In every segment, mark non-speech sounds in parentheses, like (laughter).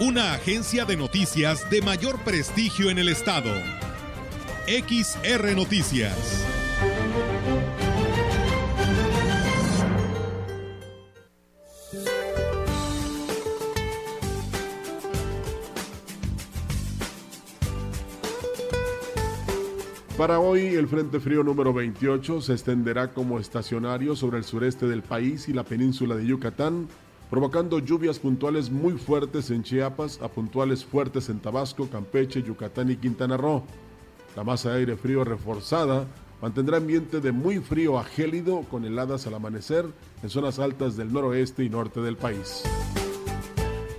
Una agencia de noticias de mayor prestigio en el estado. XR Noticias. Para hoy, el Frente Frío número 28 se extenderá como estacionario sobre el sureste del país y la península de Yucatán, provocando lluvias puntuales muy fuertes en Chiapas, a puntuales fuertes en Tabasco, Campeche, Yucatán y Quintana Roo. La masa de aire frío reforzada mantendrá ambiente de muy frío a gélido con heladas al amanecer en zonas altas del noroeste y norte del país.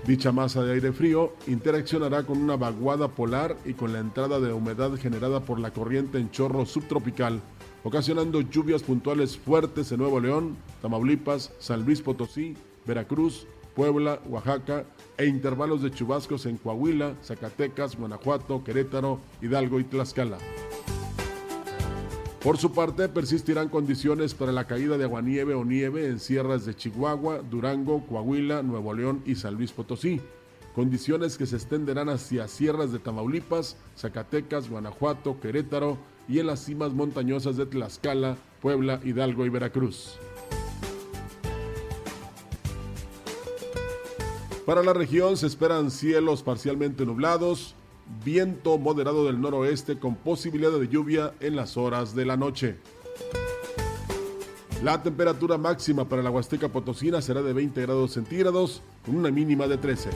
Dicha masa de aire frío interaccionará con una vaguada polar y con la entrada de humedad generada por la corriente en chorro subtropical, ocasionando lluvias puntuales fuertes en Nuevo León, Tamaulipas, San Luis Potosí, Veracruz, Puebla, Oaxaca e intervalos de chubascos en Coahuila, Zacatecas, Guanajuato, Querétaro, Hidalgo y Tlaxcala. Por su parte, persistirán condiciones para la caída de aguanieve o nieve en sierras de Chihuahua, Durango, Coahuila, Nuevo León y San Luis Potosí. Condiciones que se extenderán hacia sierras de Tamaulipas, Zacatecas, Guanajuato, Querétaro y en las cimas montañosas de Tlaxcala, Puebla, Hidalgo y Veracruz. Para la región se esperan cielos parcialmente nublados, viento moderado del noroeste con posibilidad de lluvia en las horas de la noche. La temperatura máxima para la Huasteca Potosina será de 20 grados centígrados con una mínima de 13.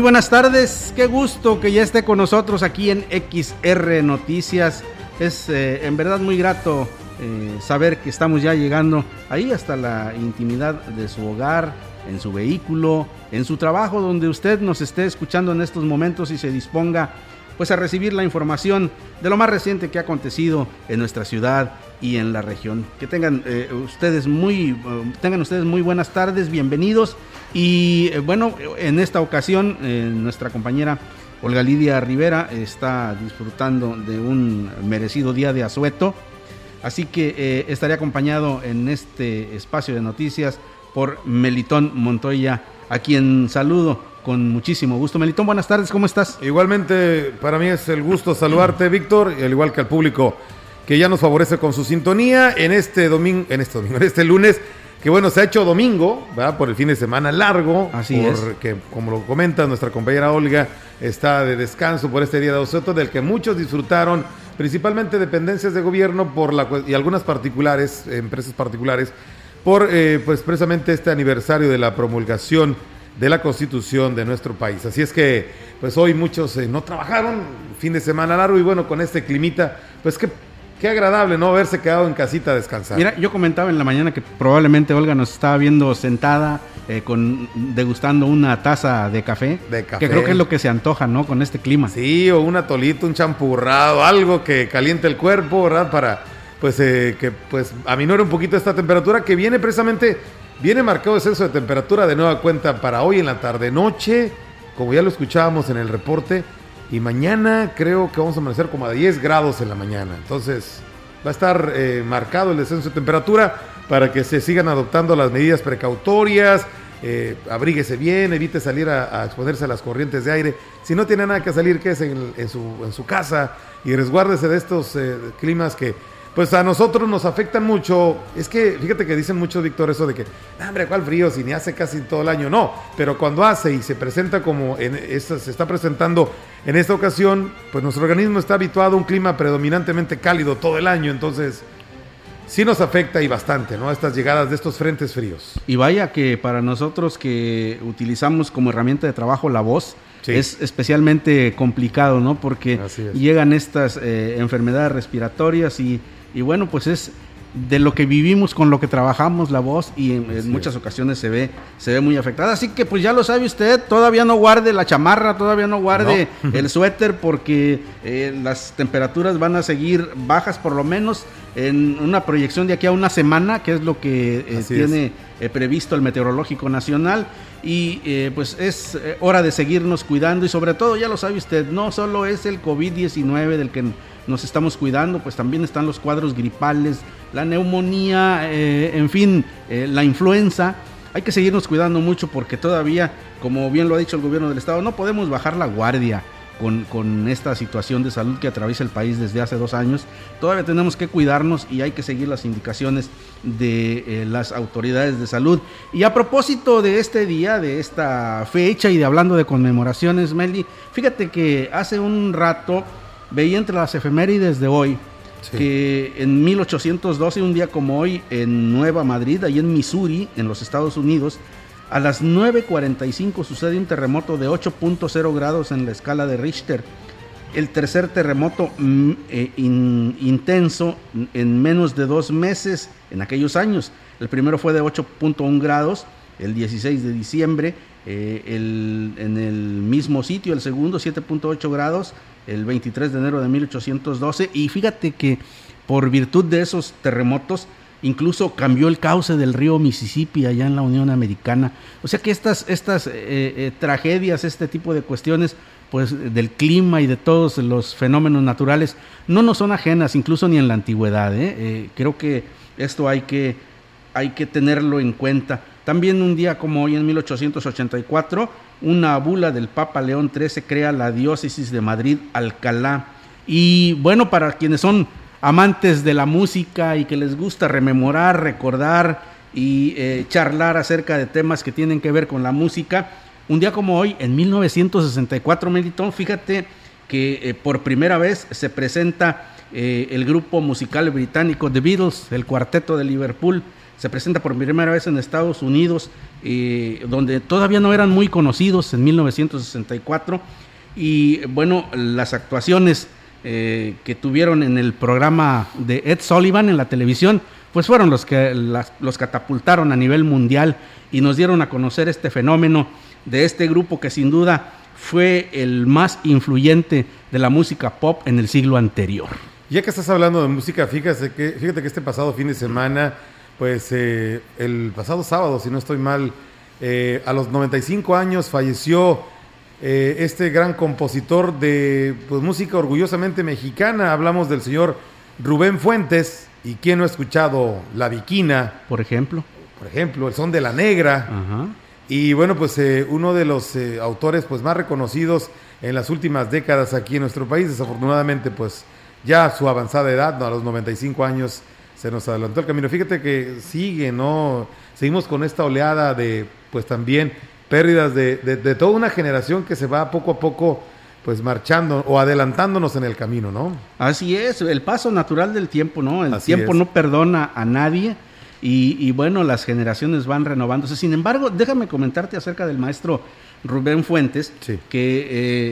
Muy buenas tardes, qué gusto que ya esté con nosotros aquí en XR Noticias. Es eh, en verdad muy grato eh, saber que estamos ya llegando ahí hasta la intimidad de su hogar, en su vehículo, en su trabajo, donde usted nos esté escuchando en estos momentos y se disponga pues a recibir la información de lo más reciente que ha acontecido en nuestra ciudad y en la región. Que tengan eh, ustedes muy tengan ustedes muy buenas tardes, bienvenidos y eh, bueno, en esta ocasión eh, nuestra compañera Olga Lidia Rivera está disfrutando de un merecido día de asueto. Así que eh, estaré acompañado en este espacio de noticias por Melitón Montoya, a quien saludo con muchísimo gusto. Melitón, buenas tardes, ¿cómo estás? Igualmente, para mí es el gusto saludarte, Víctor, al igual que al público que ya nos favorece con su sintonía en este domingo, en este domingo, en este lunes que bueno, se ha hecho domingo, ¿verdad? Por el fin de semana largo. Así porque, como lo comenta nuestra compañera Olga, está de descanso por este día de Osoto, del que muchos disfrutaron, principalmente dependencias de gobierno por la, y algunas particulares, empresas particulares, por eh, pues precisamente este aniversario de la promulgación de la constitución de nuestro país. Así es que, pues hoy muchos eh, no trabajaron, fin de semana largo, y bueno, con este climita, pues que Qué agradable, ¿no? Haberse quedado en casita a descansar. Mira, yo comentaba en la mañana que probablemente Olga nos estaba viendo sentada eh, con degustando una taza de café. De café. Que creo que es lo que se antoja, ¿no? Con este clima. Sí, o un atolito, un champurrado, algo que caliente el cuerpo, ¿verdad? Para, pues, eh, que pues aminore un poquito esta temperatura que viene precisamente, viene marcado descenso de temperatura de nueva cuenta para hoy en la tarde-noche, como ya lo escuchábamos en el reporte y mañana creo que vamos a amanecer como a 10 grados en la mañana. Entonces va a estar eh, marcado el descenso de temperatura para que se sigan adoptando las medidas precautorias. Eh, abríguese bien, evite salir a, exponerse a las corrientes de aire. Si no tiene nada que salir, que es en, su, en su, casa y resguárdese de estos eh, climas que pues a nosotros nos afectan mucho. Es que, fíjate que dicen mucho, Víctor, eso de que, hombre, ¿cuál frío? Si ni hace casi todo el año. No, pero cuando hace y se presenta como en esta, se está presentando en esta ocasión, pues nuestro organismo está habituado a un clima predominantemente cálido todo el año. Entonces, sí nos afecta y bastante, ¿no? Estas llegadas de estos frentes fríos. Y vaya que para nosotros que utilizamos como herramienta de trabajo la voz, es especialmente complicado, ¿no? Porque llegan estas eh, enfermedades respiratorias y y bueno, pues es de lo que vivimos, con lo que trabajamos la voz y en, muchas ocasiones se ve, se ve muy afectada. Así que pues ya lo sabe usted, todavía no guarde la chamarra, todavía no guarde (laughs) el suéter porque eh, las temperaturas van a seguir bajas por lo menos en una proyección de aquí a una semana, que es lo que eh, tiene eh, previsto el Meteorológico Nacional. Y pues es hora de seguirnos cuidando y sobre todo, ya lo sabe usted, no solo es el COVID-19 del que nos estamos cuidando, pues también están los cuadros gripales, la neumonía, eh, en fin, eh, la influenza. Hay que seguirnos cuidando mucho porque todavía, como bien lo ha dicho el gobierno del estado, no podemos bajar la guardia. Con, esta situación de salud que atraviesa el país desde hace dos años. Todavía tenemos que cuidarnos y hay que seguir las indicaciones de eh, las autoridades de salud. Y a propósito de este día, de esta fecha y de hablando de conmemoraciones, Meli, fíjate que hace un rato veía entre las efemérides de hoy que en 1812, un día como hoy, en Nueva Madrid, ahí en Missouri, en los Estados Unidos, a las 9.45 sucede un terremoto de 8.0 grados en la escala de Richter. El tercer terremoto mm, eh, intenso en menos de dos meses en aquellos años. El primero fue de 8.1 grados el 16 de diciembre. Eh, en el mismo sitio, el segundo 7.8 grados el 23 de enero de 1812 y fíjate que por virtud de esos terremotos incluso cambió el cauce del río Mississippi allá en la Unión Americana. O sea que estas, estas eh, eh, tragedias, este tipo de cuestiones, pues del clima y de todos los fenómenos naturales, no nos son ajenas, incluso ni en la antigüedad. ¿eh? creo que esto hay que, hay que tenerlo en cuenta. También un día como hoy en 1884, una bula del Papa León XIII crea la diócesis de Madrid Alcalá. Y bueno, para quienes son amantes de la música y que les gusta rememorar, recordar y eh, charlar acerca de temas que tienen que ver con la música, un día como hoy, en 1964, Melitón, fíjate que eh, por primera vez se presenta eh, el grupo musical británico The Beatles, el cuarteto de Liverpool, se presenta por primera vez en Estados Unidos, eh, donde todavía no eran muy conocidos en 1964. Y bueno, las actuaciones eh, que tuvieron en el programa de Ed Sullivan en la televisión, pues fueron los que los catapultaron a nivel mundial y nos dieron a conocer este fenómeno de este grupo que sin duda fue el más influyente de la música pop en el siglo anterior. Ya que estás hablando de música, fíjate que, fíjate que este pasado fin de semana pues eh, el pasado sábado, si no estoy mal, eh, a los 95 años falleció eh, este gran compositor de pues, música orgullosamente mexicana. Hablamos del señor Rubén Fuentes. ¿Y quién no ha escuchado La Viquina? Por ejemplo. Por ejemplo, El Son de la Negra. Y bueno, pues uno de los autores pues, más reconocidos en las últimas décadas aquí en nuestro país. Desafortunadamente, pues ya a su avanzada edad, ¿no? a los 95 años, se nos adelantó el camino. Fíjate que sigue, ¿no? Seguimos con esta oleada de, pues también, pérdidas de, de, toda una generación que se va poco a poco, pues marchando o adelantándonos en el camino, ¿no? Así es, el paso natural del tiempo, ¿no? El tiempo no perdona a nadie. Y, bueno, las generaciones van renovándose. Sin embargo, déjame comentarte acerca del maestro Rubén Fuentes, que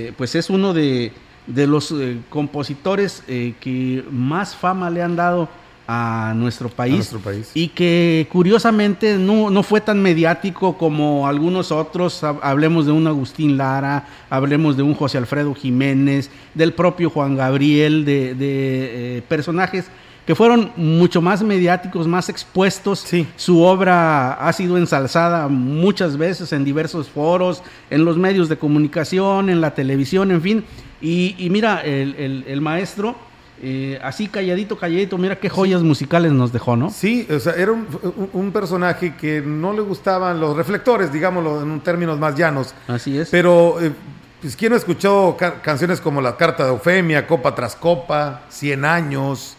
eh, pues es uno de, de los eh, compositores eh, que más fama le han dado a nuestro país, y que curiosamente no, no, fue tan mediático como algunos otros, hablemos de un Agustín Lara, hablemos de un José Alfredo Jiménez, del propio Juan Gabriel, de, de eh, personajes que fueron mucho más mediáticos, más expuestos. Sí. Su obra ha sido ensalzada muchas veces en diversos foros, en los medios de comunicación, en la televisión, en fin. Y, y mira, el, el, el maestro eh, así calladito, calladito, mira qué joyas musicales nos dejó, ¿no? Sí, o sea, era un, personaje que no le gustaban los reflectores, digámoslo en términos más llanos. Así es. Pero, eh, pues, ¿quién no escuchó canciones como La Carta de Eufemia, Copa tras Copa, Cien Años?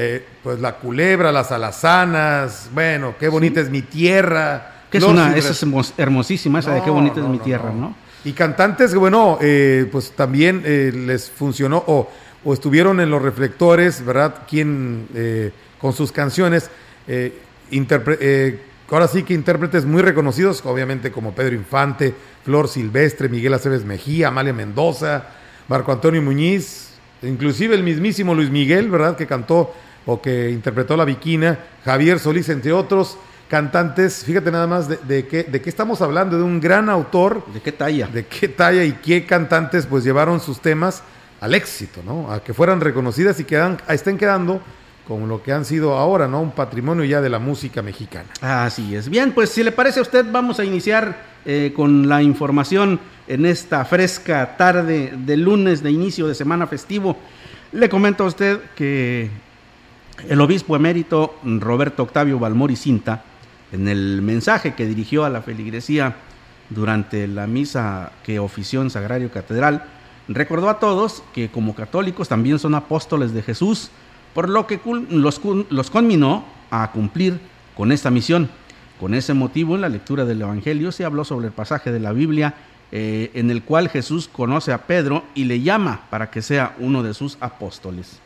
eh, pues la culebra, las alazanas, bueno, qué bonita es mi tierra. Que es una, esa es hermosísima, esa de qué bonita es mi tierra, ¿no? Y cantantes, bueno, eh, pues también les funcionó o, o, estuvieron en los reflectores, ¿verdad? Quien con sus canciones, ahora sí que intérpretes muy reconocidos, obviamente como Pedro Infante, Flor Silvestre, Miguel Aceves Mejía, Amalia Mendoza, Marco Antonio Muñiz, inclusive el mismísimo Luis Miguel, ¿verdad? Que cantó o que interpretó La Viquina, Javier Solís, entre otros cantantes. Fíjate nada más de, qué, de qué estamos hablando, de un gran autor. ¿De qué talla? De qué talla y qué cantantes pues llevaron sus temas al éxito, ¿no? A que fueran reconocidas y que estén quedando con lo que han sido ahora, ¿no? Un patrimonio ya de la música mexicana. Así es. Bien, pues si le parece a usted, vamos a iniciar eh, con la información en esta fresca tarde de lunes de inicio de semana festivo. Le comento a usted que el obispo emérito Roberto Octavio Balmori Cinta, en el mensaje que dirigió a la feligresía durante la misa que ofició en Sagrario Catedral, recordó a todos que como católicos también son apóstoles de Jesús, por lo que los, los conminó a cumplir con esta misión. Con ese motivo, en la lectura del Evangelio se habló sobre el pasaje de la Biblia eh, en el cual Jesús conoce a Pedro y le llama para que sea uno de sus apóstoles.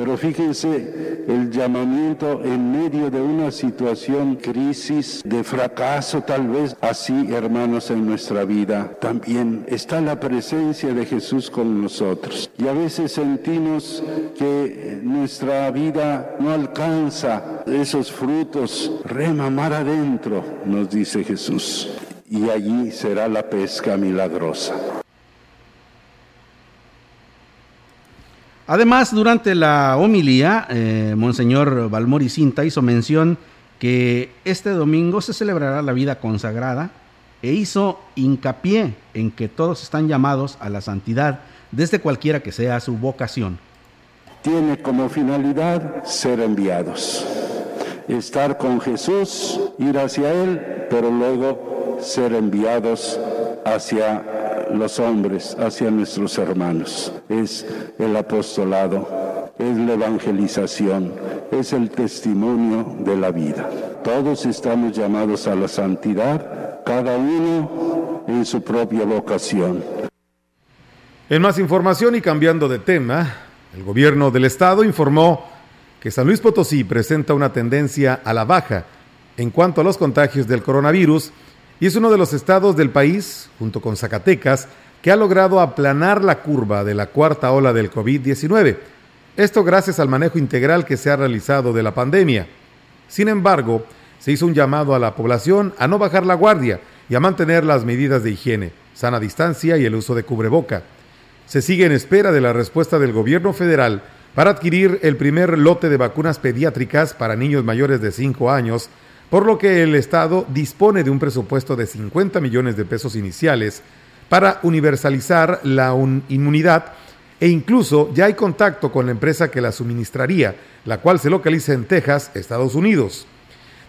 Pero fíjense el llamamiento en medio de una situación, crisis, de fracaso tal vez. Así, hermanos, en nuestra vida también está la presencia de Jesús con nosotros. Y a veces sentimos que nuestra vida no alcanza esos frutos. Remamar adentro, nos dice Jesús. Y allí será la pesca milagrosa. Además, durante la homilía, eh, Monseñor Balmori Cinta hizo mención que este domingo se celebrará la vida consagrada e hizo hincapié en que todos están llamados a la santidad desde cualquiera que sea su vocación. Tiene como finalidad ser enviados, estar con Jesús, ir hacia Él, pero luego ser enviados hacia los hombres, hacia nuestros hermanos. Es el apostolado, es la evangelización, es el testimonio de la vida. Todos estamos llamados a la santidad, cada uno en su propia vocación. En más información y cambiando de tema, el gobierno del estado informó que San Luis Potosí presenta una tendencia a la baja en cuanto a los contagios del coronavirus y es uno de los estados del país, junto con Zacatecas, que ha logrado aplanar la curva de la cuarta ola del COVID-19. Esto gracias al manejo integral que se ha realizado de la pandemia. Sin embargo, se hizo un llamado a la población a no bajar la guardia y a mantener las medidas de higiene, sana distancia y el uso de cubreboca. Se sigue en espera de la respuesta del gobierno federal para adquirir el primer lote de vacunas pediátricas para niños mayores de 5 años por lo que el Estado dispone de un presupuesto de 50 millones de pesos iniciales para universalizar la inmunidad e incluso ya hay contacto con la empresa que la suministraría, la cual se localiza en Texas, Estados Unidos.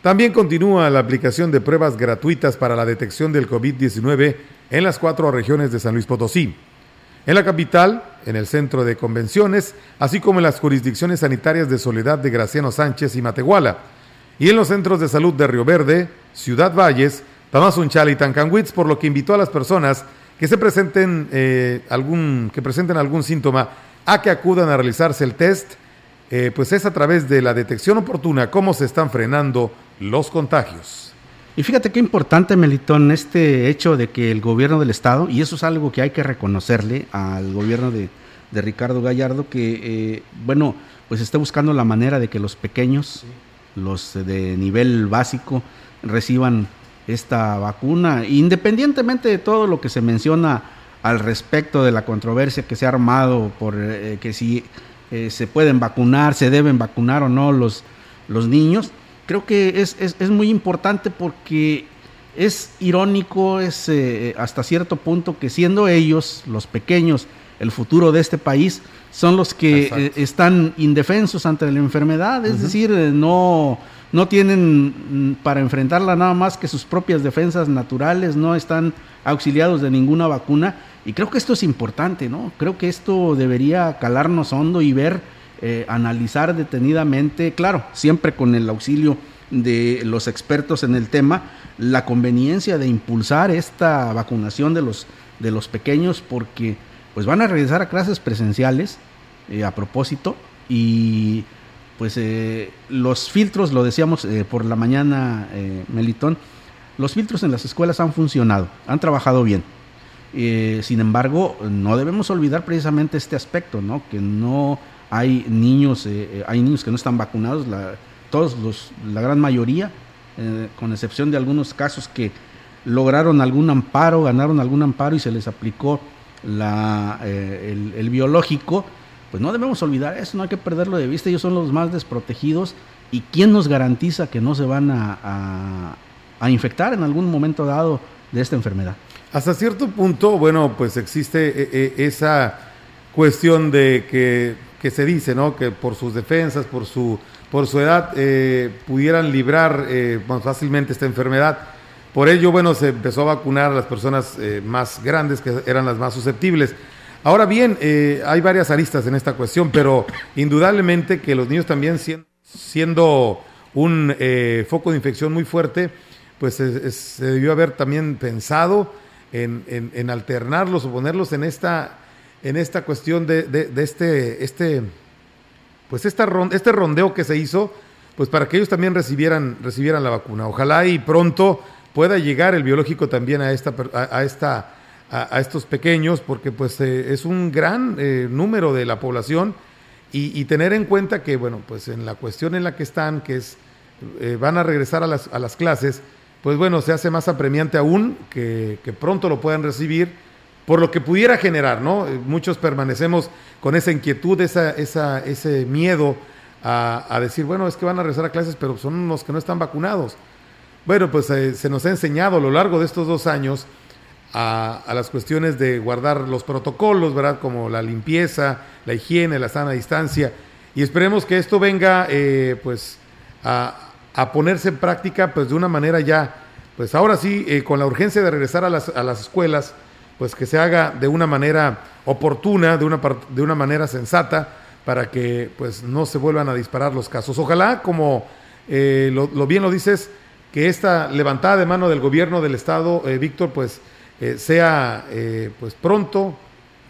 También continúa la aplicación de pruebas gratuitas para la detección del COVID-19 en las cuatro regiones de San Luis Potosí. En la capital, en el centro de convenciones, así como en las jurisdicciones sanitarias de Soledad de Graciano Sánchez y Matehuala y en los centros de salud de Río Verde, Ciudad Valles, Tamazunchal y Tancanwitz, por lo que invitó a las personas que se presenten eh, algún que presenten algún síntoma a que acudan a realizarse el test, eh, pues es a través de la detección oportuna cómo se están frenando los contagios. Y fíjate qué importante, Melitón, este hecho de que el gobierno del Estado, y eso es algo que hay que reconocerle al gobierno de, Ricardo Gallardo, que, eh, bueno, pues esté buscando la manera de que los pequeños, los de nivel básico reciban esta vacuna, independientemente de todo lo que se menciona al respecto de la controversia que se ha armado por eh, que si eh, se pueden vacunar, se deben vacunar o no los, los niños, creo que es, es, muy importante porque es irónico, es eh, hasta cierto punto que siendo ellos, los pequeños, el futuro de este país, son los que eh, están indefensos ante la enfermedad, es decir, eh, no, no tienen mm, para enfrentarla nada más que sus propias defensas naturales, no están auxiliados de ninguna vacuna. Y creo que esto es importante, ¿no? Creo que esto debería calarnos hondo y ver eh, analizar detenidamente, claro, siempre con el auxilio de los expertos en el tema, la conveniencia de impulsar esta vacunación de los, de los pequeños porque pues van a regresar a clases presenciales eh, a propósito y pues eh, los filtros, lo decíamos por la mañana, Melitón, los filtros en las escuelas han funcionado, han trabajado bien. sin embargo, no debemos olvidar precisamente este aspecto, ¿no? Que no hay niños, eh, eh, hay niños que no están vacunados, la, todos los, la gran mayoría, eh, con excepción de algunos casos que lograron algún amparo, ganaron algún amparo y se les aplicó la, el, biológico, pues no debemos olvidar eso, no hay que perderlo de vista, ellos son los más desprotegidos y quién nos garantiza que no se van a, a infectar en algún momento dado de esta enfermedad. Hasta cierto punto, bueno, pues existe esa cuestión de que que se dice, ¿no? Que por sus defensas, por su, por su edad, eh, pudieran librar eh, más fácilmente esta enfermedad. Por ello, bueno, se empezó a vacunar a las personas eh, más grandes, que eran las más susceptibles. Ahora bien, hay varias aristas en esta cuestión, pero indudablemente que los niños también siendo un foco de infección muy fuerte, pues se debió haber también pensado en, en alternarlos o ponerlos en esta en esta cuestión de, de, este, este, pues esta este rondeo que se hizo, pues para que ellos también recibieran, recibieran la vacuna. Ojalá y pronto pueda llegar el biológico también a esta, a, esta, a, estos pequeños, porque pues eh, es un gran eh, número de la población y, tener en cuenta que, bueno, pues en la cuestión en la que están, que es, eh, van a regresar a las, a las clases, pues bueno, se hace más apremiante aún que, pronto lo puedan recibir por lo que pudiera generar, ¿no? Eh, muchos permanecemos con esa inquietud, esa, esa, ese miedo a, decir, bueno, es que van a regresar a clases, pero son los que no están vacunados. Bueno, pues eh, se nos ha enseñado a lo largo de estos dos años a, las cuestiones de guardar los protocolos, ¿verdad? Como la limpieza, la higiene, la sana distancia. Y esperemos que esto venga, eh, pues, a, a, ponerse en práctica, pues, de una manera ya, pues ahora sí, con la urgencia de regresar a las, a las escuelas, pues que se haga de una manera oportuna, de una, de una manera sensata, para que pues no se vuelvan a disparar los casos. Ojalá, como eh, lo, bien lo dices, que esta levantada de mano del gobierno del estado, eh, Víctor, pues eh, sea pues pronto,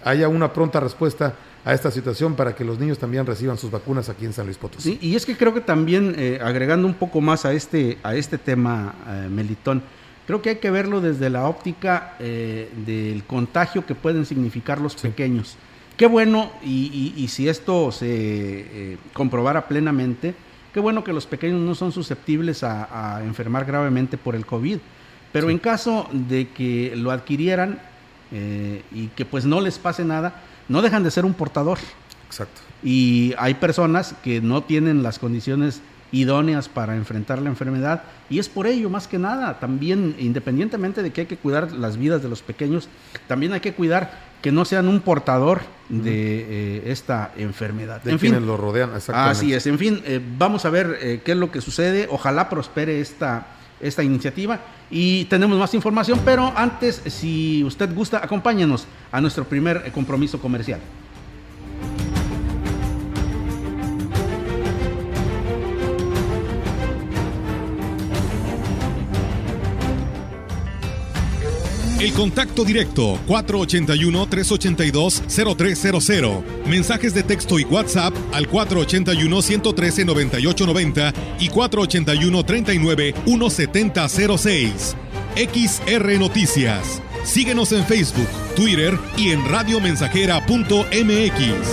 haya una pronta respuesta a esta situación para que los niños también reciban sus vacunas aquí en San Luis Potosí. Sí, y es que creo que también, agregando un poco más a este, a este tema, Melitón, Creo que hay que verlo desde la óptica eh, del contagio que pueden significar los pequeños. Qué bueno, y, si esto se eh, comprobara plenamente, qué bueno que los pequeños no son susceptibles a, enfermar gravemente por el COVID. Pero en caso de que lo adquirieran eh, y que pues no les pase nada, no dejan de ser un portador. Exacto. Y hay personas que no tienen las condiciones idóneas para enfrentar la enfermedad y es por ello más que nada también independientemente de que hay que cuidar las vidas de los pequeños también hay que cuidar que no sean un portador de eh, esta enfermedad. De en quienes lo rodean exactamente. así es. En fin eh, vamos a ver eh, qué es lo que sucede. Ojalá prospere esta esta iniciativa. Y tenemos más información pero antes si usted gusta acompáñenos a nuestro primer compromiso comercial El contacto directo 481-382-0300. Mensajes de texto y WhatsApp al 481-113-9890 y 481-39-1706. XR Noticias. Síguenos en Facebook, Twitter y en radiomensajera.mx.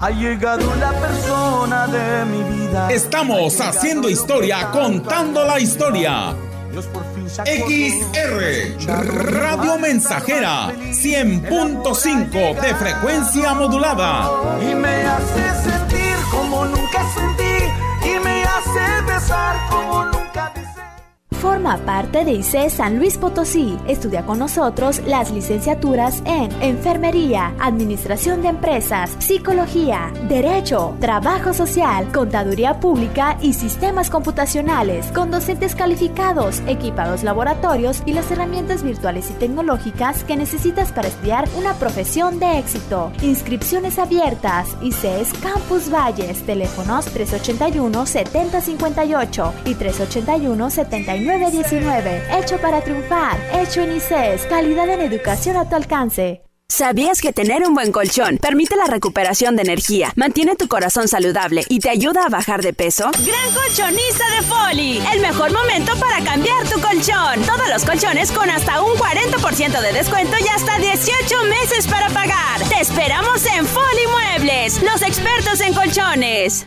Ha llegado la persona de mi vida. Estamos haciendo historia, contando la historia. XR Radio Mensajera 100.5 de frecuencia modulada. Y me hace sentir como nunca sentí. Y me hace besar como nunca. Forma parte de ICE San Luis Potosí. Estudia con nosotros las licenciaturas en Enfermería, Administración de Empresas, Psicología, Derecho, Trabajo Social, Contaduría Pública y Sistemas Computacionales, con docentes calificados, equipados laboratorios y las herramientas virtuales y tecnológicas que necesitas para estudiar una profesión de éxito. Inscripciones abiertas. ICES Campus Valles. Teléfonos 381 7058 y 381 7919. Hecho para triunfar. Hecho en ICES. Calidad en educación a tu alcance. ¿Sabías que tener un buen colchón permite la recuperación de energía, mantiene tu corazón saludable y te ayuda a bajar de peso? Gran colchonista de Foli, el mejor momento para cambiar tu colchón. Todos los colchones con hasta un 40% de descuento y hasta 18 meses para pagar. Te esperamos en Foli Muebles, los expertos en colchones.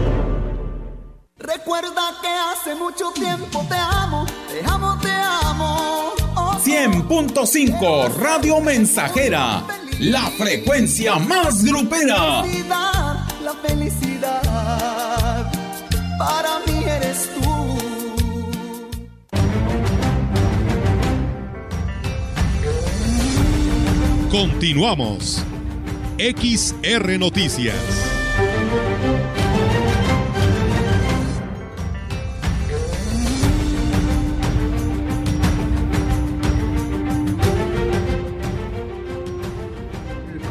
Recuerda que hace mucho tiempo te amo, te amo, te amo. 100.5 Radio Mensajera, la frecuencia más grupera. La felicidad, para mí eres tú. Continuamos. XR Noticias.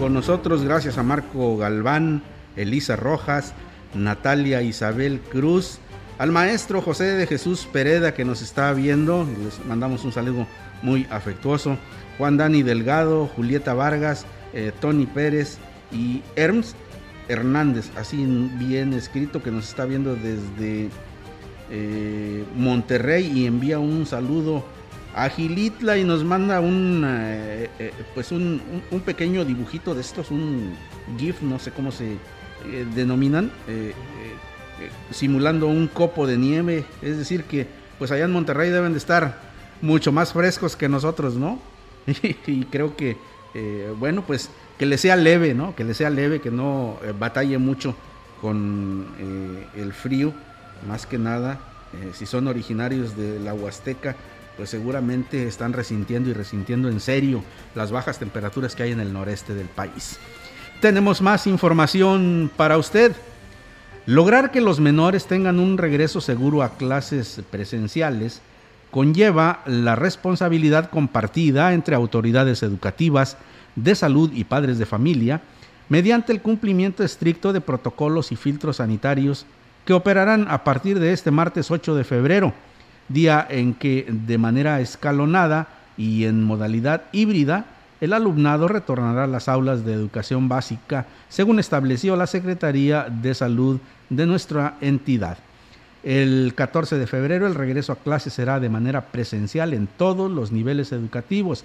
Con nosotros. Gracias a Marco Galván, Elisa Rojas, Natalia Isabel Cruz, al maestro José de Jesús Pereda que nos está viendo, les mandamos un saludo muy afectuoso, Juan Dani Delgado, Julieta Vargas, eh, Tony Pérez y Herms Hernández, así bien escrito que nos está viendo desde eh, Monterrey y envía un saludo a Gilitla y nos manda un eh, eh, pues un, un, pequeño dibujito de estos, un GIF, no sé cómo se eh, denominan, simulando un copo de nieve. Es decir, que pues allá en Monterrey deben de estar mucho más frescos que nosotros, ¿no? (laughs) y creo que, bueno, pues que le sea leve, ¿no? Que le sea leve, que no batalle mucho con el frío, más que nada, si son originarios de la Huasteca pues seguramente están resintiendo y resintiendo en serio las bajas temperaturas que hay en el noreste del país. Tenemos más información para usted. Lograr que los menores tengan un regreso seguro a clases presenciales conlleva la responsabilidad compartida entre autoridades educativas, de salud y padres de familia, mediante el cumplimiento estricto de protocolos y filtros sanitarios que operarán a partir de este martes 8 de febrero día en que de manera escalonada y en modalidad híbrida el alumnado retornará a las aulas de educación básica, según estableció la Secretaría de Salud de nuestra entidad. El 14 de febrero el regreso a clases será de manera presencial en todos los niveles educativos,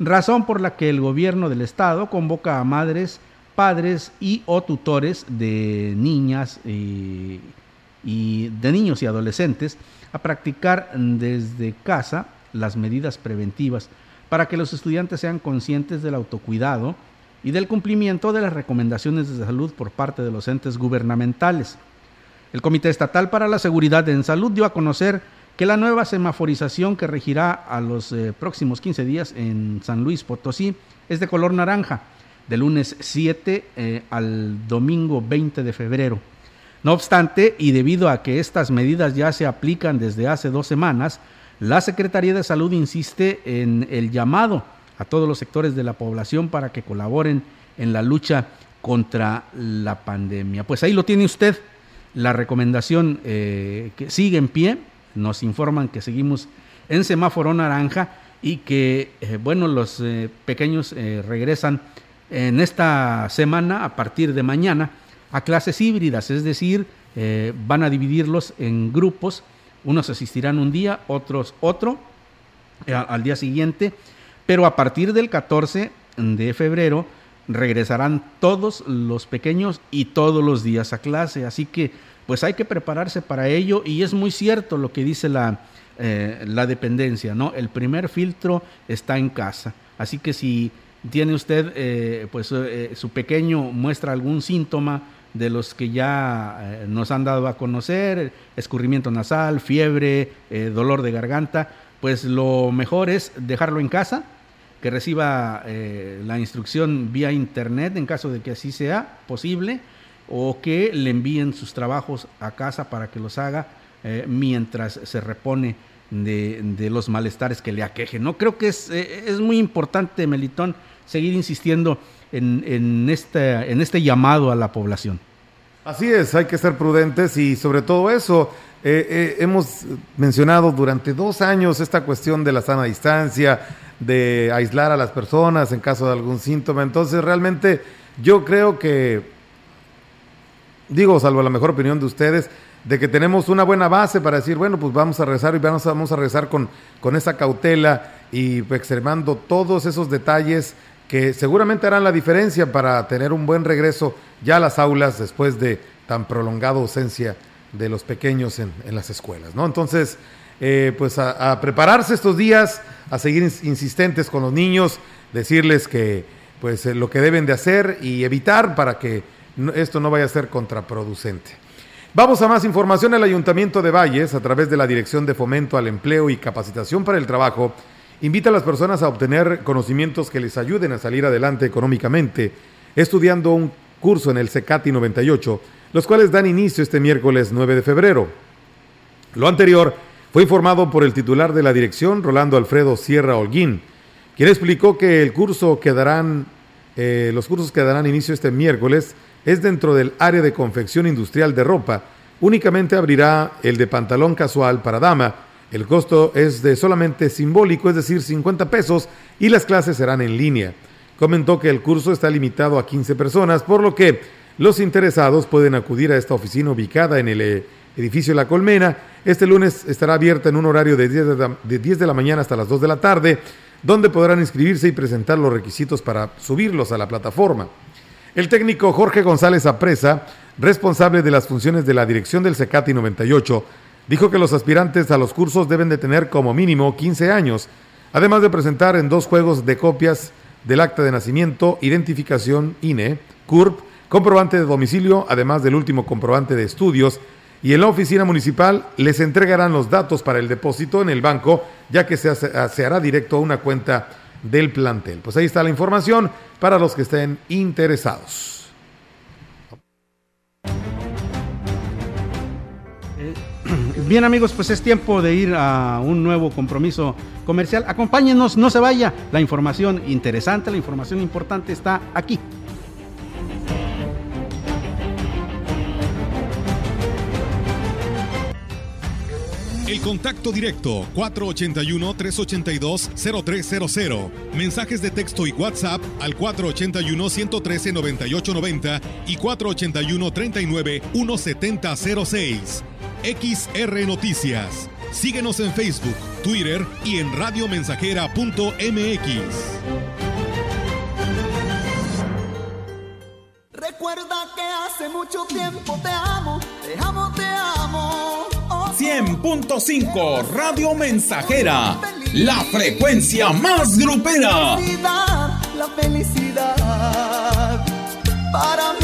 razón por la que el gobierno del estado convoca a madres, padres y o tutores de niñas eh, y de niños y adolescentes a practicar desde casa las medidas preventivas para que los estudiantes sean conscientes del autocuidado y del cumplimiento de las recomendaciones de salud por parte de los entes gubernamentales. El Comité Estatal para la Seguridad en Salud dio a conocer que la nueva semaforización que regirá a los eh, próximos 15 días en San Luis Potosí es de color naranja, de lunes 7 eh, al domingo 20 de febrero. No obstante, y debido a que estas medidas ya se aplican desde hace dos semanas, la Secretaría de Salud insiste en el llamado a todos los sectores de la población para que colaboren en la lucha contra la pandemia. Pues ahí lo tiene usted, la recomendación eh, que sigue en pie, nos informan que seguimos en semáforo naranja y que, eh, bueno, los eh, pequeños regresan en esta semana a partir de mañana a clases híbridas, es decir, eh, van a dividirlos en grupos, unos asistirán un día, otros otro, al día siguiente, pero a partir del 14 de febrero regresarán todos los pequeños y todos los días a clase, así que pues hay que prepararse para ello. Y es muy cierto lo que dice la, eh, la dependencia, ¿no? El primer filtro está en casa, así que si tiene usted, eh, pues eh, su pequeño muestra algún síntoma de los que ya nos han dado a conocer, escurrimiento nasal, fiebre, dolor de garganta, pues lo mejor es dejarlo en casa, que reciba la instrucción vía internet en caso de que así sea posible, o que le envíen sus trabajos a casa para que los haga eh, mientras se repone de, los malestares que le aquejen. No creo que es, eh, es muy importante, Melitón, seguir insistiendo en, este, en este llamado a la población. Así es, hay que ser prudentes y sobre todo eso, eh, hemos mencionado durante dos años esta cuestión de la sana distancia, de aislar a las personas en caso de algún síntoma. Entonces, realmente yo creo que, digo, salvo la mejor opinión de ustedes, de que tenemos una buena base para decir, bueno, pues vamos a rezar y vamos a, rezar con, con esa cautela y observando todos esos detalles que seguramente harán la diferencia para tener un buen regreso ya a las aulas después de tan prolongada ausencia de los pequeños en, las escuelas, ¿no? Entonces, eh, pues a, prepararse estos días, a seguir insistentes con los niños, decirles que pues eh, lo que deben de hacer y evitar para que esto no vaya a ser contraproducente. Vamos a más información. El Ayuntamiento de Valles, a través de la Dirección de Fomento al Empleo y Capacitación para el Trabajo, invita a las personas a obtener conocimientos que les ayuden a salir adelante económicamente, estudiando un curso en el CECATI 98, los cuales dan inicio este miércoles 9 de febrero. Lo anterior fue informado por el titular de la dirección, Rolando Alfredo Sierra Holguín, quien explicó que el curso que darán, eh, los cursos que darán inicio este miércoles es dentro del área de confección industrial de ropa. Únicamente abrirá el de pantalón casual para dama. El costo es de solamente simbólico, es decir, 50 pesos, y las clases serán en línea. Comentó que el curso está limitado a 15 personas, por lo que los interesados pueden acudir a esta oficina ubicada en el eh, edificio La Colmena. Este lunes estará abierta en un horario de 10 de, de 10 de la mañana hasta las 2 de la tarde, donde podrán inscribirse y presentar los requisitos para subirlos a la plataforma. El técnico Jorge González Apresa, responsable de las funciones de la dirección del CECATI 98, dijo que los aspirantes a los cursos deben de tener como mínimo 15 años, además de presentar en dos juegos de copias del acta de nacimiento, identificación INE, CURP, comprobante de domicilio, además del último comprobante de estudios, y en la oficina municipal les entregarán los datos para el depósito en el banco, ya que se, se hará directo a una cuenta del plantel. Pues ahí está la información para los que estén interesados. Bien amigos, pues es tiempo de ir a un nuevo compromiso comercial. Acompáñenos, no se vaya. La información interesante, la información importante está aquí. El contacto directo 481-382-0300. Mensajes de texto y WhatsApp al 481-113-9890 y 481-39-1706. XR Noticias. Síguenos en Facebook, Twitter y en radiomensajera.mx. Recuerda que hace mucho tiempo te amo, te amo, te amo. 100.5 Radio Mensajera, la frecuencia más grupera. La felicidad, para mí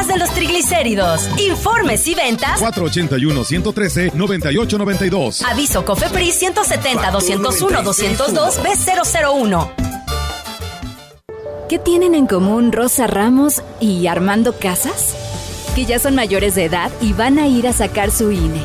de los triglicéridos. Informes y ventas 481-113-9892. Aviso COFEPRIS 170-201-202 B001. ¿Qué tienen en común Rosa Ramos y Armando Casas? Que ya son mayores de edad y van a ir a sacar su INE.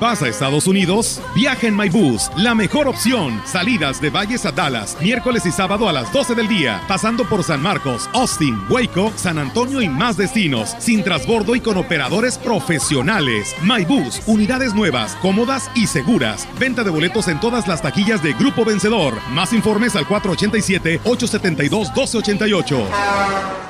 ¿Vas a Estados Unidos? Viaja en MyBus, la mejor opción. Salidas de Valles a Dallas, miércoles y sábado a las 12 del día, pasando por San Marcos, Austin, Waco, San Antonio y más destinos, sin transbordo y con operadores profesionales. MyBus, unidades nuevas, cómodas y seguras. Venta de boletos en todas las taquillas de Grupo Vencedor. Más informes al 487-872-1288.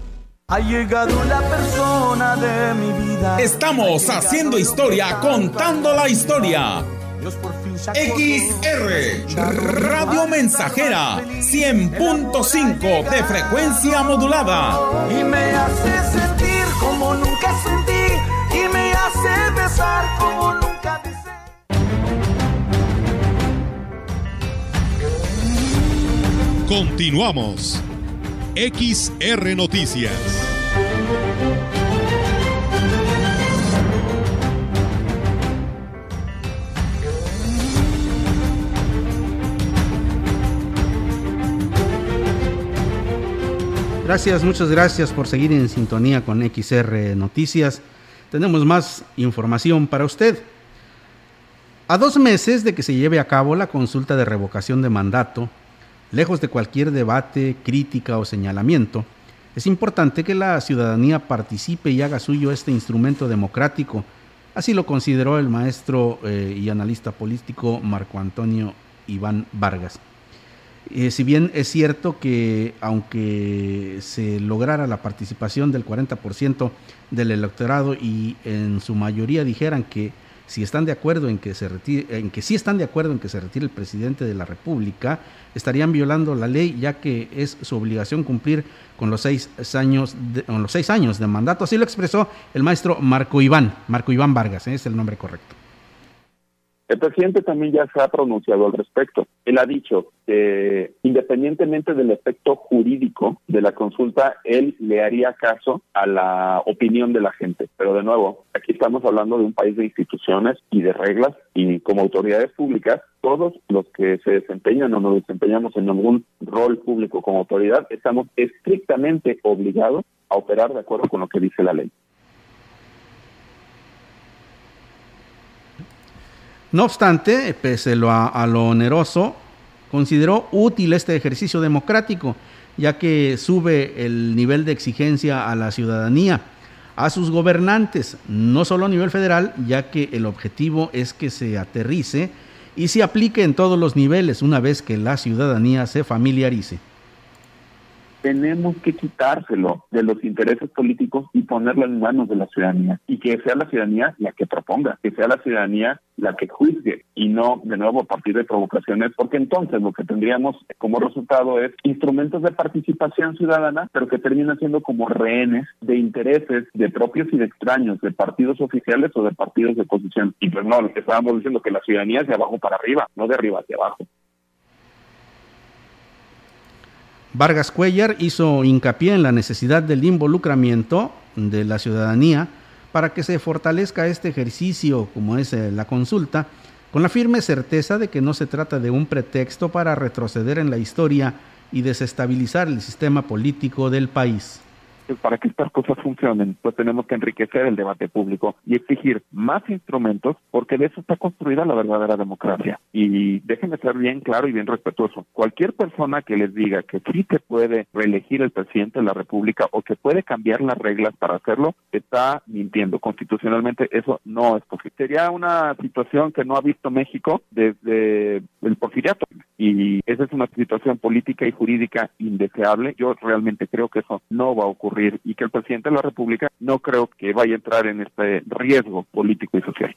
Ha llegado la persona de mi vida. Estamos haciendo historia, contando la historia. XR Radio Mensajera 100.5 de frecuencia modulada. Y me hace sentir como nunca sentí. Y me hace besar como nunca besé. Continuamos. XR Noticias. Gracias, muchas gracias por seguir en sintonía con XR Noticias. Tenemos más información para usted. A dos meses de que se lleve a cabo la consulta de revocación de mandato, lejos de cualquier debate, crítica o señalamiento, es importante que la ciudadanía participe y haga suyo este instrumento democrático. Así lo consideró el maestro eh, y analista político Marco Antonio Iván Vargas. Eh, si bien es cierto que aunque se lograra la participación del 40% del electorado y en su mayoría dijeran que si están de acuerdo en que se retire, en que sí están de acuerdo en que se retire el presidente de la República, estarían violando la ley, ya que es su obligación cumplir con los seis años de, con los seis años de mandato. Así lo expresó el maestro Marco Iván, Marco Iván Vargas, ¿eh? es el nombre correcto. El presidente también ya se ha pronunciado al respecto. Él ha dicho que independientemente del efecto jurídico de la consulta, él le haría caso a la opinión de la gente. Pero de nuevo, aquí estamos hablando de un país de instituciones y de reglas y como autoridades públicas, todos los que se desempeñan o nos desempeñamos en algún rol público como autoridad, estamos estrictamente obligados a operar de acuerdo con lo que dice la ley. No obstante, pese a, lo oneroso, consideró útil este ejercicio democrático, ya que sube el nivel de exigencia a la ciudadanía, a sus gobernantes, no solo a nivel federal, ya que el objetivo es que se aterrice y se aplique en todos los niveles una vez que la ciudadanía se familiarice tenemos que quitárselo de los intereses políticos y ponerlo en manos de la ciudadanía. Y que sea la ciudadanía la que proponga, que sea la ciudadanía la que juzgue y no de nuevo a partir de provocaciones, porque entonces lo que tendríamos como resultado es instrumentos de participación ciudadana, pero que terminan siendo como rehenes de intereses de propios y de extraños, de partidos oficiales o de partidos de oposición. Y pues no, lo que estábamos diciendo que la ciudadanía es de abajo para arriba, no de arriba hacia abajo. Vargas Cuellar hizo hincapié en la necesidad del involucramiento de la ciudadanía para que se fortalezca este ejercicio como es eh, la consulta, con la firme certeza de que no se trata de un pretexto para retroceder en la historia y desestabilizar el sistema político del país para que estas cosas funcionen, pues tenemos que enriquecer el debate público y exigir más instrumentos, porque de eso está construida la verdadera democracia. Y déjenme ser bien claro y bien respetuoso. Cualquier persona que les diga que sí se puede reelegir el presidente de la República o que puede cambiar las reglas para hacerlo, está mintiendo. Constitucionalmente eso no es posible. Sería una situación que no ha visto México desde el porfiriato. Y esa es una situación política y jurídica indeseable. Yo realmente creo que eso no va a ocurrir y que el presidente de la República no creo que vaya a entrar en este riesgo político y social.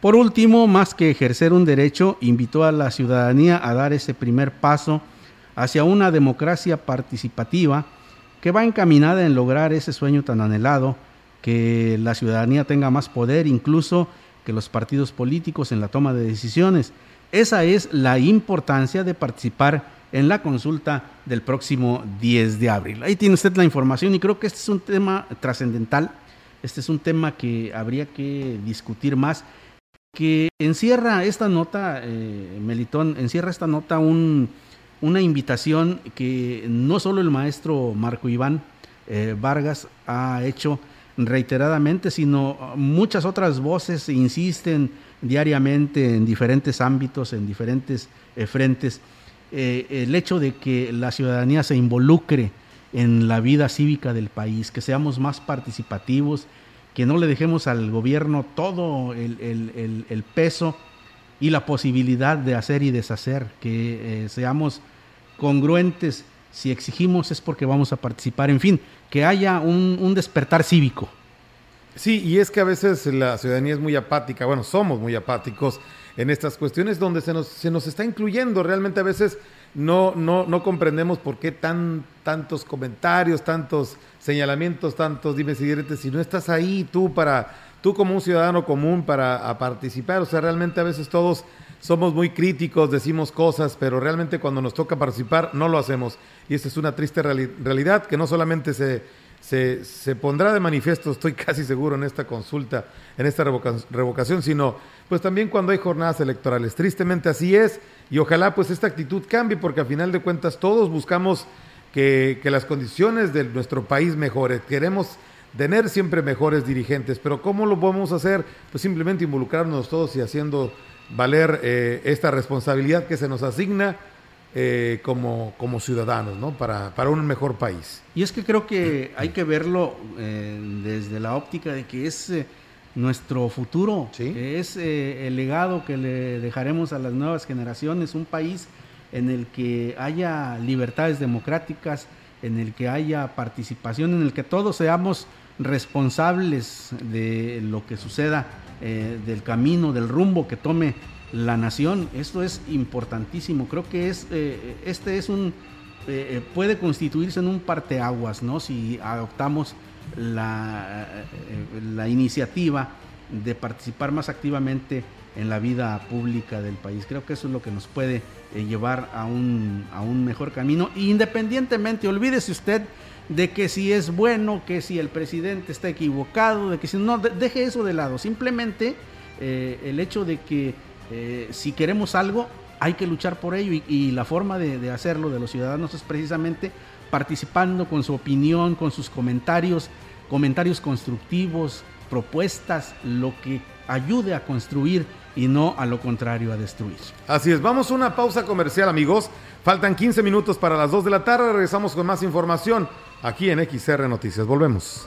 Por último, más que ejercer un derecho, invitó a la ciudadanía a dar ese primer paso hacia una democracia participativa que va encaminada en lograr ese sueño tan anhelado, que la ciudadanía tenga más poder incluso que los partidos políticos en la toma de decisiones. Esa es la importancia de participar en la consulta del próximo 10 de abril. Ahí tiene usted la información y creo que este es un tema trascendental, este es un tema que habría que discutir más, que encierra esta nota, eh, Melitón, encierra esta nota un, una invitación que no solo el maestro Marco Iván eh, Vargas ha hecho reiteradamente, sino muchas otras voces insisten diariamente en diferentes ámbitos, en diferentes eh, frentes eh, el hecho de que la ciudadanía se involucre en la vida cívica del país, que seamos más participativos, que no le dejemos al gobierno todo el, peso y la posibilidad de hacer y deshacer, que eh, seamos congruentes, si exigimos es porque vamos a participar, en fin, que haya un, un despertar cívico. Sí, y es que a veces la ciudadanía es muy apática, bueno, somos muy apáticos en estas cuestiones donde se nos, se nos está incluyendo. Realmente a veces no, no, no comprendemos por qué tan, tantos comentarios, tantos señalamientos, tantos dimes y diretes, si no estás ahí tú para, tú como un ciudadano común para participar. O sea, realmente a veces todos somos muy críticos, decimos cosas, pero realmente cuando nos toca participar no lo hacemos. Y esta es una triste realidad que no solamente se se, se, pondrá de manifiesto, estoy (laughs) casi seguro, en esta consulta, en esta revocación, sino pues también cuando hay jornadas electorales. Tristemente así es y ojalá pues esta actitud cambie porque a final de cuentas todos buscamos que, que las condiciones de nuestro país mejoren. Queremos tener siempre mejores dirigentes, pero ¿cómo lo podemos hacer? Pues simplemente involucrarnos todos y haciendo valer eh, esta responsabilidad que se nos asigna eh, como, como ciudadanos, ¿no? Para, para, un mejor país. Y es que creo que hay que verlo eh, desde la óptica de que es eh, nuestro futuro, es el legado que le dejaremos a las nuevas generaciones, un país en el que haya libertades democráticas, en el que haya participación, en el que todos seamos responsables de lo que suceda, del camino, del rumbo que tome la nación. Esto es importantísimo. Creo que es, eh, este es un, eh, eh, puede constituirse en un parteaguas, ¿no? Si adoptamos la, la iniciativa de participar más activamente en la vida pública del país. Creo que eso es lo que nos puede llevar a un, a un mejor camino. Independientemente, olvídese usted de que si es bueno, que si el presidente está equivocado, de que si no, deje eso de lado. Simplemente el hecho de que eh, si queremos algo, hay que luchar por ello y, la forma de, hacerlo de los ciudadanos es precisamente participando con su opinión, con sus comentarios, comentarios constructivos, propuestas, lo que ayude a construir y no a lo contrario, a destruir. Así es, vamos a una pausa comercial amigos. Faltan 15 minutos para las 2 de la tarde, regresamos con más información aquí en XR Noticias. Volvemos.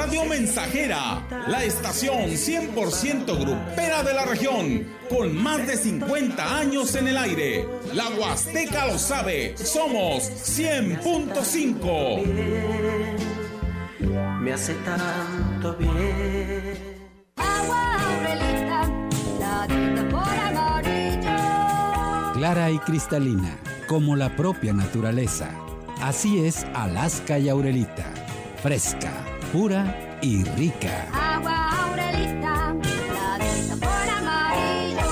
Radio Mensajera, la estación 100% grupera de la región, con más de 50 años en el aire. La Huasteca lo sabe, somos 100.5. Me hace tanto bien. Clara y cristalina, como la propia naturaleza. Así es Alaska y Aurelita. Fresca pura y rica. Agua Aurelita, la de sabor amarillo.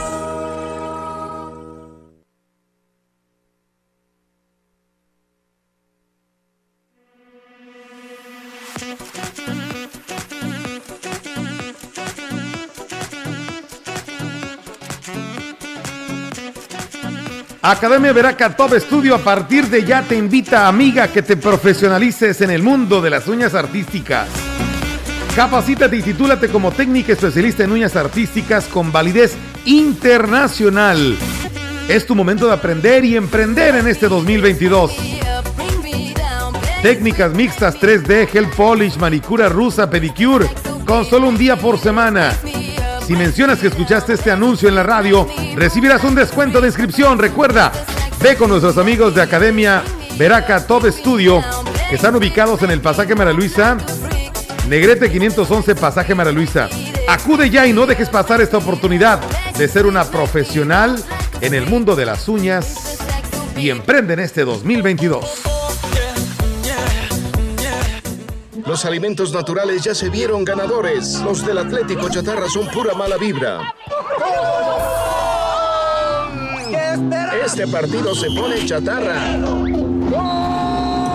Academia Veraca Top Studio a partir de ya te invita, amiga, que te profesionalices en el mundo de las uñas artísticas. Capacítate y titúlate como técnica especialista en uñas artísticas con validez internacional. Es tu momento de aprender y emprender en este 2022. Técnicas mixtas 3D, gel polish, manicura rusa, pedicure, con solo un día por semana. Si mencionas que escuchaste este anuncio en la radio, recibirás un descuento de inscripción. Recuerda, ve con nuestros amigos de Academia Veraca Top Studio, que están ubicados en el pasaje Mara Luisa, Negrete 511, pasaje Mara Luisa. Acude ya y no dejes pasar esta oportunidad de ser una profesional en el mundo de las uñas y emprende en este 2022. Los alimentos naturales ya se vieron ganadores. Los del Atlético Chatarra son pura mala vibra. Este partido se pone chatarra.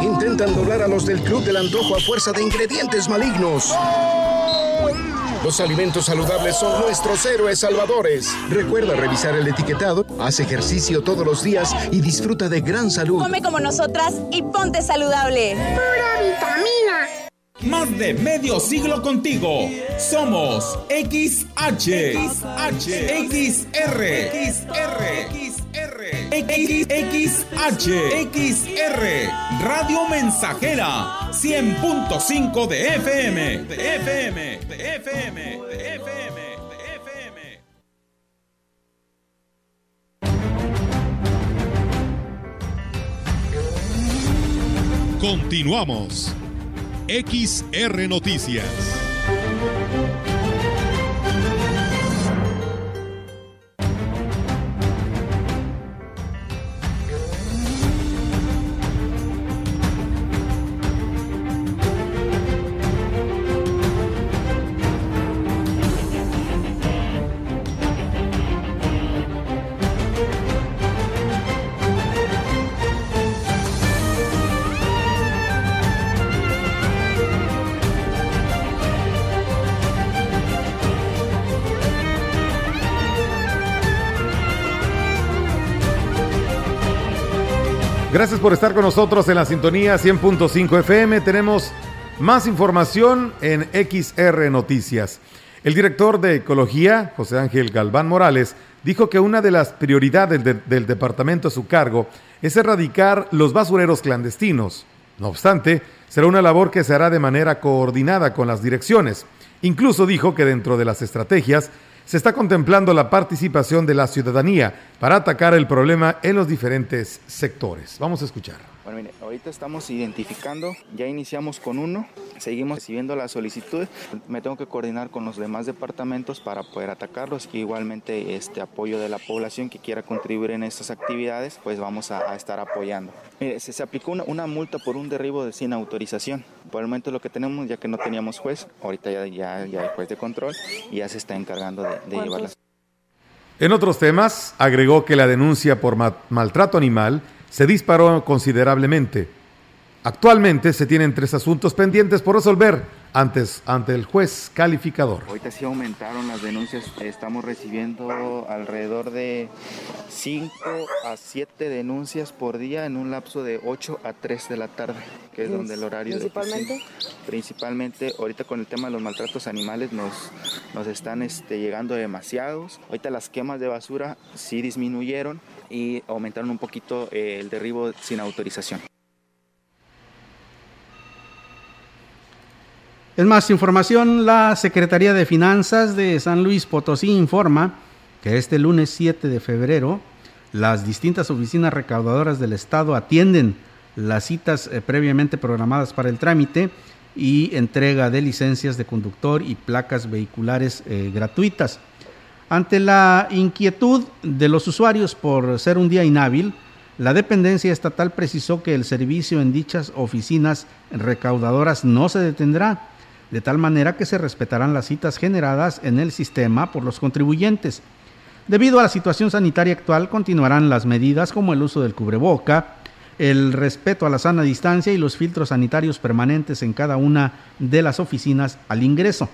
Intentan doblar a los del Club del Antojo a fuerza de ingredientes malignos. Los alimentos saludables son nuestros héroes salvadores. Recuerda revisar el etiquetado, haz ejercicio todos los días y disfruta de gran salud. Come como nosotras y ponte saludable. Pura vitamina. Más de medio siglo contigo. Somos XH, XH, XR, XR, XR, XH, XR, Radio Mensajera, 100.5 de FM, de FM, de FM, de FM, de FM. Continuamos. XR Noticias. Gracias por estar con nosotros en la sintonía 100.5 FM. Tenemos más información en XR Noticias. El director de Ecología, José Ángel Galván Morales, dijo que una de las prioridades del departamento a su cargo es erradicar los basureros clandestinos. No obstante, será una labor que se hará de manera coordinada con las direcciones. Incluso dijo que dentro de las estrategias se está contemplando la participación de la ciudadanía para atacar el problema en los diferentes sectores. Vamos a escuchar. Bueno, mire, ahorita estamos identificando, ya iniciamos con uno, seguimos recibiendo la solicitud, me tengo que coordinar con los demás departamentos para poder atacarlos y igualmente este apoyo de la población que quiera contribuir en estas actividades, pues vamos a, estar apoyando. Mire, se, aplicó una, multa por un derribo de sin autorización. Por el momento lo que tenemos, ya que no teníamos juez, ahorita ya, ya, ya hay juez de control y ya se está encargando de, de llevarlas. En otros temas, agregó que la denuncia por ma maltrato animal se disparó considerablemente. Actualmente se tienen tres asuntos pendientes por resolver antes ante el juez calificador. Ahorita sí aumentaron las denuncias, estamos recibiendo alrededor de 5 a 7 denuncias por día en un lapso de 8 a 3 de la tarde, que es donde el horario ¿Principalmente? de. Principalmente ahorita con el tema de los maltratos animales nos, nos están este, llegando demasiados. Ahorita las quemas de basura sí disminuyeron y aumentaron un poquito eh, el derribo sin autorización. En más información, la Secretaría de Finanzas de San Luis Potosí informa que este lunes 7 de febrero las distintas oficinas recaudadoras del Estado atienden las citas eh, previamente programadas para el trámite y entrega de licencias de conductor y placas vehiculares eh, gratuitas. Ante la inquietud de los usuarios por ser un día inhábil, la dependencia estatal precisó que el servicio en dichas oficinas recaudadoras no se detendrá de tal manera que se respetarán las citas generadas en el sistema por los contribuyentes. Debido a la situación sanitaria actual, continuarán las medidas como el uso del cubreboca, el respeto a la sana distancia y los filtros sanitarios permanentes en cada una de las oficinas al ingreso.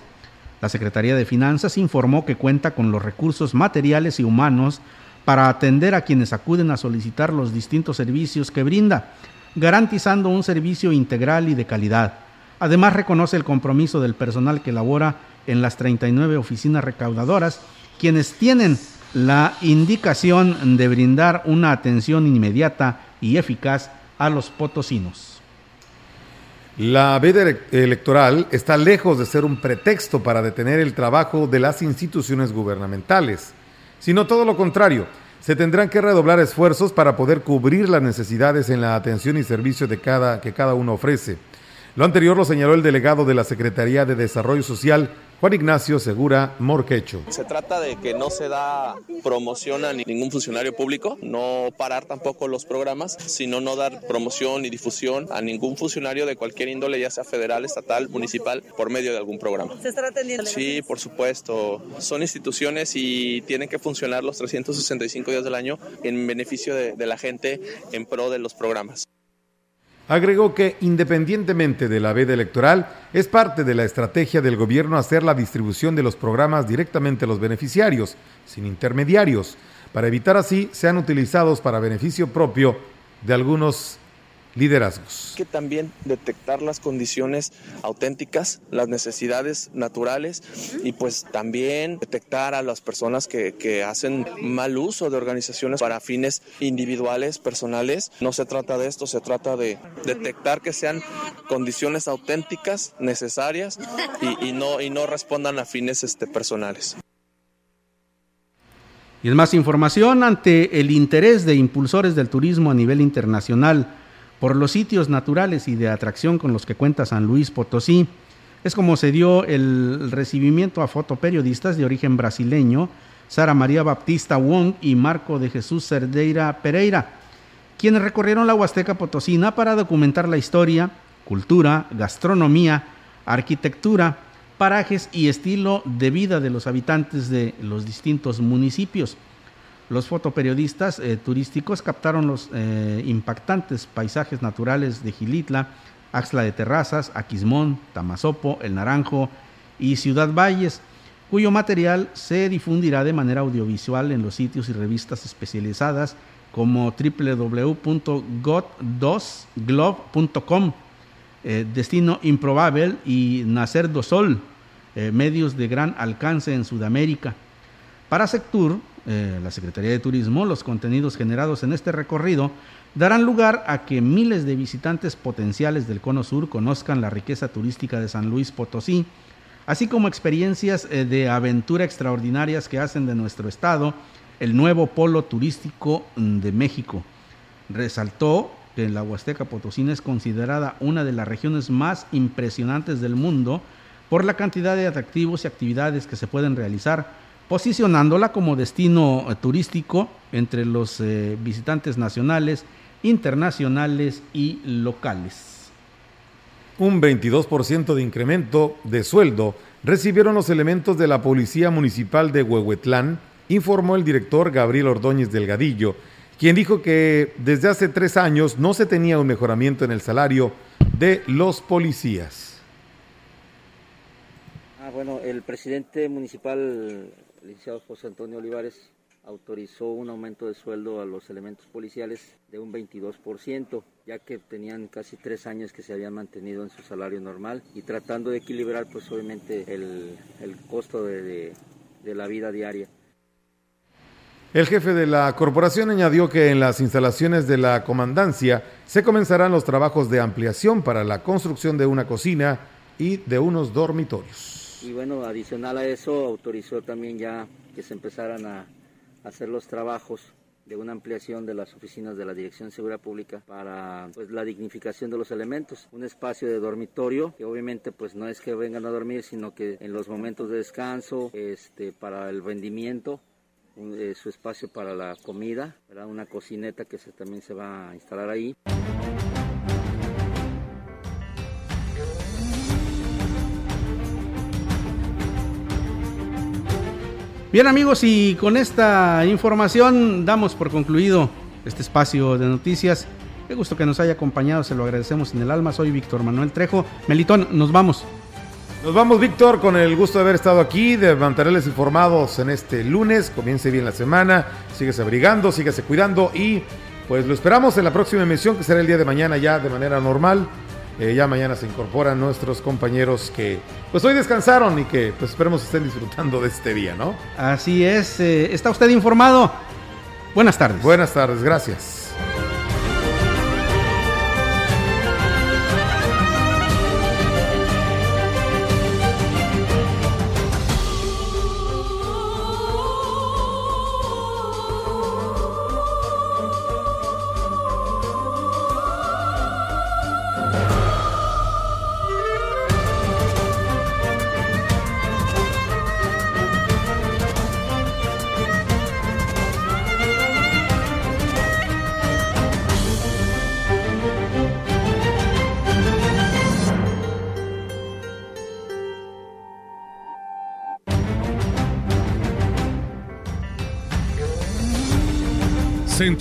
La Secretaría de Finanzas informó que cuenta con los recursos materiales y humanos para atender a quienes acuden a solicitar los distintos servicios que brinda, garantizando un servicio integral y de calidad. Además, reconoce el compromiso del personal que labora en las 39 oficinas recaudadoras, quienes tienen la indicación de brindar una atención inmediata y eficaz a los potosinos. La veda electoral está lejos de ser un pretexto para detener el trabajo de las instituciones gubernamentales, sino todo lo contrario. Se tendrán que redoblar esfuerzos para poder cubrir las necesidades en la atención y servicio de cada, que cada uno ofrece. Lo anterior lo señaló el delegado de la Secretaría de Desarrollo Social, Juan Ignacio Segura Morquecho. Se trata de que no se da promoción a ningún funcionario público, no parar tampoco los programas, sino no dar promoción y difusión a ningún funcionario de cualquier índole, ya sea federal, estatal, municipal, por medio de algún programa. ¿Se estará atendiendo? Sí, por supuesto. Son instituciones y tienen que funcionar los 365 días del año en beneficio de, de la gente en pro de los programas. Agregó que, independientemente de la veda electoral, es parte de la estrategia del gobierno hacer la distribución de los programas directamente a los beneficiarios, sin intermediarios, para evitar así sean utilizados para beneficio propio de algunos liderazgos. Que también detectar las condiciones auténticas, las necesidades naturales y pues también detectar a las personas que, que, hacen mal uso de organizaciones para fines individuales, personales. No se trata de esto, se trata de detectar que sean condiciones auténticas, necesarias y, y no, y no respondan a fines este, personales. Y es más información ante el interés de impulsores del turismo a nivel internacional por los sitios naturales y de atracción con los que cuenta San Luis Potosí. Es como se dio el recibimiento a fotoperiodistas de origen brasileño, Sara María Baptista Wong y Marco de Jesús Cerdeira Pereira, quienes recorrieron la Huasteca Potosina para documentar la historia, cultura, gastronomía, arquitectura, parajes y estilo de vida de los habitantes de los distintos municipios. Los fotoperiodistas eh, turísticos captaron los eh, impactantes paisajes naturales de Gilitla, Axla de Terrazas, Aquismón, Tamazopo, El Naranjo y Ciudad Valles, cuyo material se difundirá de manera audiovisual en los sitios y revistas especializadas como www.god2globe.com, eh, Destino Improbable y Nacer do Sol, medios de gran alcance en Sudamérica. Para Sectur, eh, la Secretaría de Turismo, los contenidos generados en este recorrido darán lugar a que miles de visitantes potenciales del Cono Sur conozcan la riqueza turística de San Luis Potosí, así como experiencias eh, de aventura extraordinarias que hacen de nuestro estado el nuevo polo turístico mm, de México. Resaltó que la Huasteca Potosina es considerada una de las regiones más impresionantes del mundo por la cantidad de atractivos y actividades que se pueden realizar, posicionándola como destino eh, turístico entre los eh, visitantes nacionales, internacionales y locales. Un 22% de incremento de sueldo recibieron los elementos de la Policía Municipal de Huehuetlán, informó el director Gabriel Ordóñez Delgadillo, quien dijo que desde hace tres años no se tenía un mejoramiento en el salario de los policías. Ah, bueno, el presidente municipal, el licenciado José Antonio Olivares, autorizó un aumento de sueldo a los elementos policiales de un 22%, ya que tenían casi tres años que se habían mantenido en su salario normal y tratando de equilibrar pues obviamente el, costo de la vida diaria. El jefe de la corporación añadió que en las instalaciones de la comandancia se comenzarán los trabajos de ampliación para la construcción de una cocina y de unos dormitorios. Y bueno, adicional a eso, autorizó también ya que se empezaran a hacer los trabajos de una ampliación de las oficinas de la Dirección de Seguridad Pública para pues, la dignificación de los elementos. Un espacio de dormitorio que obviamente pues no es que vengan a dormir, sino que en los momentos de descanso, este, para el rendimiento, eh, su espacio para la comida, una cocineta que también se va a instalar ahí. Bien amigos, y con esta información damos por concluido este espacio de noticias. Qué gusto que nos haya acompañado, se lo agradecemos en el alma. Soy Víctor Manuel Trejo. Melitón, nos vamos. Nos vamos, Víctor, con el gusto de haber estado aquí, de mantenerles informados en este lunes. Comience bien la semana, síguese abrigando, síguese cuidando y pues lo esperamos en la próxima emisión, que será el día de mañana ya de manera normal. Eh, ya mañana se incorporan nuestros compañeros que pues hoy descansaron y que pues esperemos estén disfrutando de este día, ¿no? Así es, eh, está usted informado. Buenas tardes. Buenas tardes, gracias.